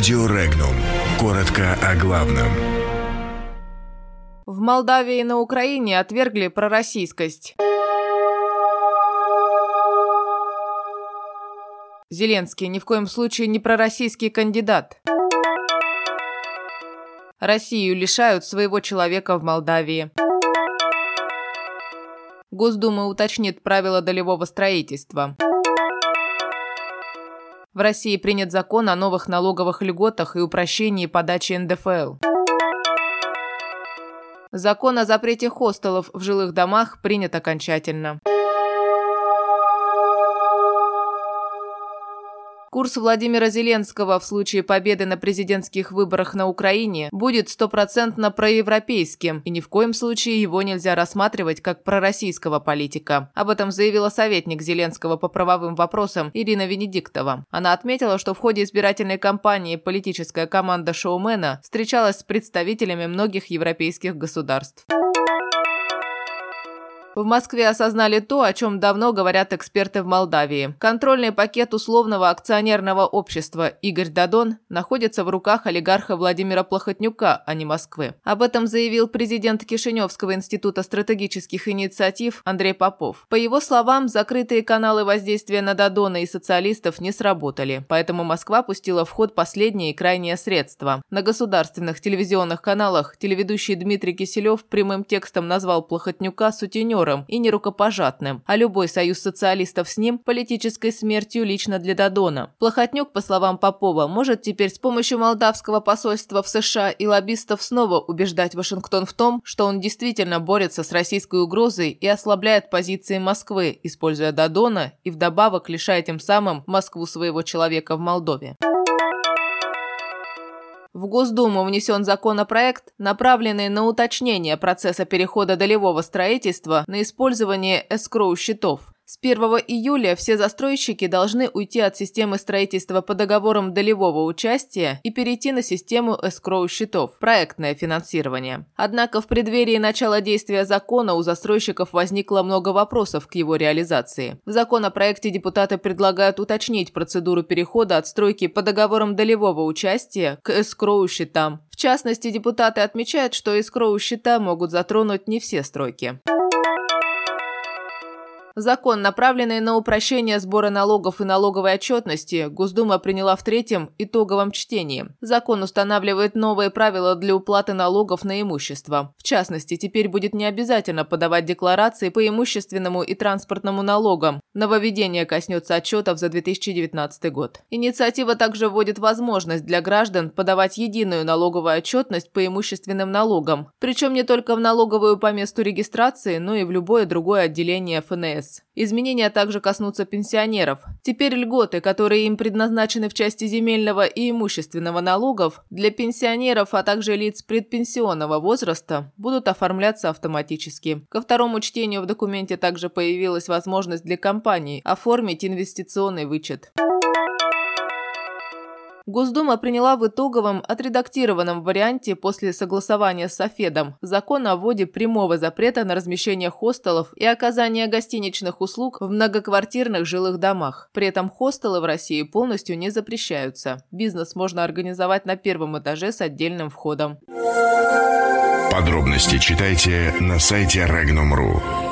Радио Регнум. Коротко о главном. В Молдавии и на Украине отвергли пророссийскость. Зеленский ни в коем случае не пророссийский кандидат. Россию лишают своего человека в Молдавии. Госдума уточнит правила долевого строительства. В России принят закон о новых налоговых льготах и упрощении подачи НДФЛ. Закон о запрете хостелов в жилых домах принят окончательно. Курс Владимира Зеленского в случае победы на президентских выборах на Украине будет стопроцентно проевропейским, и ни в коем случае его нельзя рассматривать как пророссийского политика. Об этом заявила советник Зеленского по правовым вопросам Ирина Венедиктова. Она отметила, что в ходе избирательной кампании политическая команда шоумена встречалась с представителями многих европейских государств. В Москве осознали то, о чем давно говорят эксперты в Молдавии. Контрольный пакет условного акционерного общества «Игорь Дадон» находится в руках олигарха Владимира Плохотнюка, а не Москвы. Об этом заявил президент Кишиневского института стратегических инициатив Андрей Попов. По его словам, закрытые каналы воздействия на Дадона и социалистов не сработали, поэтому Москва пустила в ход последние и крайние средства. На государственных телевизионных каналах телеведущий Дмитрий Киселев прямым текстом назвал Плохотнюка сутенером, партнером и нерукопожатным, а любой союз социалистов с ним – политической смертью лично для Дадона. Плохотнюк, по словам Попова, может теперь с помощью молдавского посольства в США и лоббистов снова убеждать Вашингтон в том, что он действительно борется с российской угрозой и ослабляет позиции Москвы, используя Дадона и вдобавок лишая тем самым Москву своего человека в Молдове. В Госдуму внесен законопроект, направленный на уточнение процесса перехода долевого строительства на использование эскроу-счетов. С 1 июля все застройщики должны уйти от системы строительства по договорам долевого участия и перейти на систему эскроу-счетов – проектное финансирование. Однако в преддверии начала действия закона у застройщиков возникло много вопросов к его реализации. В законопроекте депутаты предлагают уточнить процедуру перехода от стройки по договорам долевого участия к эскроу-счетам. В частности, депутаты отмечают, что эскроу-счета могут затронуть не все стройки. Закон, направленный на упрощение сбора налогов и налоговой отчетности, Госдума приняла в третьем итоговом чтении. Закон устанавливает новые правила для уплаты налогов на имущество. В частности, теперь будет не обязательно подавать декларации по имущественному и транспортному налогам. Нововведение коснется отчетов за 2019 год. Инициатива также вводит возможность для граждан подавать единую налоговую отчетность по имущественным налогам, причем не только в налоговую по месту регистрации, но и в любое другое отделение ФНС. ФНС. Изменения также коснутся пенсионеров. Теперь льготы, которые им предназначены в части земельного и имущественного налогов, для пенсионеров, а также лиц предпенсионного возраста, будут оформляться автоматически. Ко второму чтению в документе также появилась возможность для компаний оформить инвестиционный вычет. Госдума приняла в итоговом отредактированном варианте после согласования с Софедом закон о вводе прямого запрета на размещение хостелов и оказание гостиничных услуг в многоквартирных жилых домах. При этом хостелы в России полностью не запрещаются. Бизнес можно организовать на первом этаже с отдельным входом. Подробности читайте на сайте Regnum.ru.